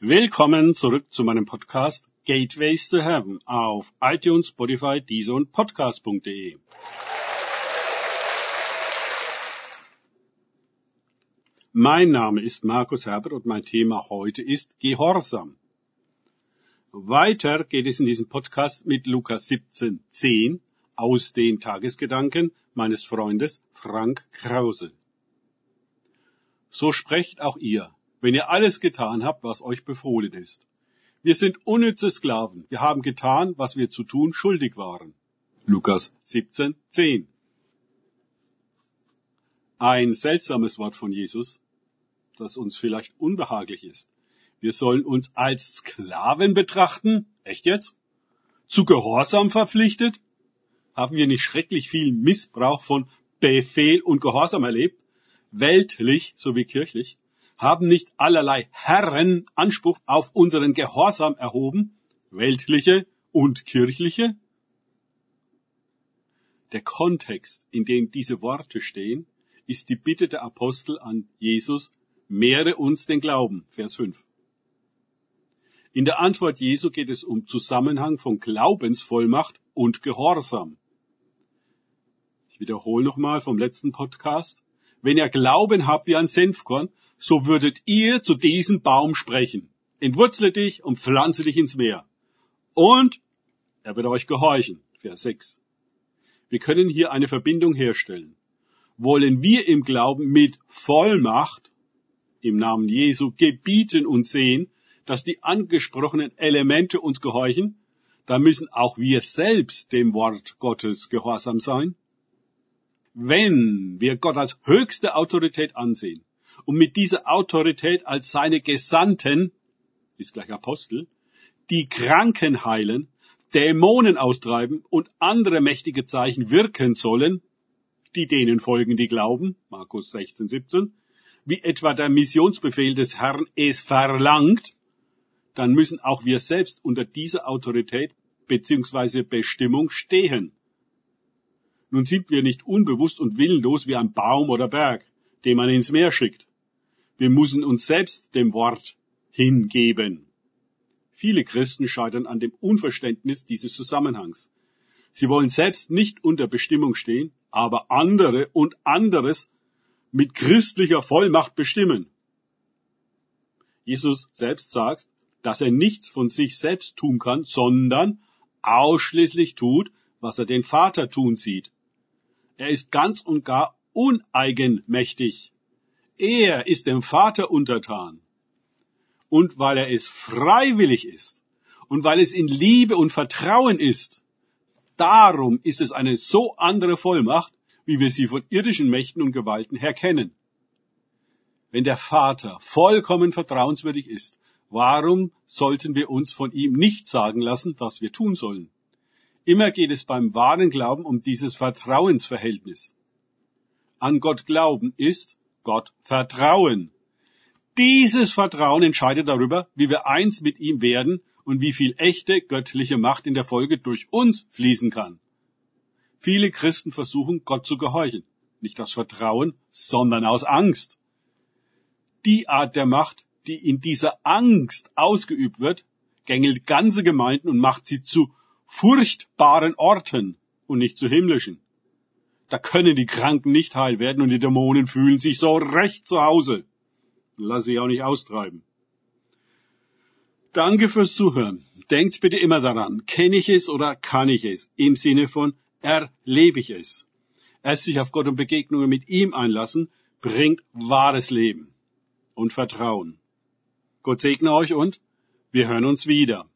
Willkommen zurück zu meinem Podcast Gateways to Heaven auf iTunes, Spotify, Deezer und Podcast.de. Mein Name ist Markus Herbert und mein Thema heute ist Gehorsam. Weiter geht es in diesem Podcast mit Lukas 17, 10 aus den Tagesgedanken meines Freundes Frank Krause. So sprecht auch ihr, wenn ihr alles getan habt, was euch befohlen ist. Wir sind unnütze Sklaven. Wir haben getan, was wir zu tun schuldig waren. Lukas 17, 10. Ein seltsames Wort von Jesus, das uns vielleicht unbehaglich ist. Wir sollen uns als Sklaven betrachten. Echt jetzt? Zu Gehorsam verpflichtet? Haben wir nicht schrecklich viel Missbrauch von Befehl und Gehorsam erlebt? Weltlich sowie kirchlich? Haben nicht allerlei Herren Anspruch auf unseren Gehorsam erhoben, weltliche und kirchliche? Der Kontext, in dem diese Worte stehen, ist die Bitte der Apostel an Jesus, mehre uns den Glauben, Vers 5. In der Antwort Jesu geht es um Zusammenhang von Glaubensvollmacht und Gehorsam. Ich wiederhole nochmal vom letzten Podcast. Wenn ihr Glauben habt wie ein Senfkorn, so würdet ihr zu diesem Baum sprechen. Entwurzle dich und pflanze dich ins Meer. Und er wird euch gehorchen. Vers 6. Wir können hier eine Verbindung herstellen. Wollen wir im Glauben mit Vollmacht im Namen Jesu gebieten und sehen, dass die angesprochenen Elemente uns gehorchen, dann müssen auch wir selbst dem Wort Gottes gehorsam sein wenn wir Gott als höchste Autorität ansehen und mit dieser Autorität als seine Gesandten, ist gleich Apostel, die Kranken heilen, Dämonen austreiben und andere mächtige Zeichen wirken sollen, die denen folgen, die glauben, Markus 16, 17, wie etwa der Missionsbefehl des Herrn es verlangt, dann müssen auch wir selbst unter dieser Autorität bzw. Bestimmung stehen. Nun sind wir nicht unbewusst und willenlos wie ein Baum oder Berg, den man ins Meer schickt. Wir müssen uns selbst dem Wort hingeben. Viele Christen scheitern an dem Unverständnis dieses Zusammenhangs. Sie wollen selbst nicht unter Bestimmung stehen, aber andere und anderes mit christlicher Vollmacht bestimmen. Jesus selbst sagt, dass er nichts von sich selbst tun kann, sondern ausschließlich tut, was er den Vater tun sieht. Er ist ganz und gar uneigenmächtig. Er ist dem Vater untertan. Und weil er es freiwillig ist und weil es in Liebe und Vertrauen ist, darum ist es eine so andere Vollmacht, wie wir sie von irdischen Mächten und Gewalten her kennen. Wenn der Vater vollkommen vertrauenswürdig ist, warum sollten wir uns von ihm nicht sagen lassen, was wir tun sollen? Immer geht es beim wahren Glauben um dieses Vertrauensverhältnis. An Gott glauben ist Gott vertrauen. Dieses Vertrauen entscheidet darüber, wie wir eins mit ihm werden und wie viel echte göttliche Macht in der Folge durch uns fließen kann. Viele Christen versuchen, Gott zu gehorchen. Nicht aus Vertrauen, sondern aus Angst. Die Art der Macht, die in dieser Angst ausgeübt wird, gängelt ganze Gemeinden und macht sie zu furchtbaren Orten und nicht zu himmlischen. Da können die Kranken nicht heil werden und die Dämonen fühlen sich so recht zu Hause. Lass sich auch nicht austreiben. Danke fürs Zuhören. Denkt bitte immer daran, kenne ich es oder kann ich es? Im Sinne von erlebe ich es. Erst sich auf Gott und Begegnungen mit ihm einlassen, bringt wahres Leben und Vertrauen. Gott segne euch und wir hören uns wieder.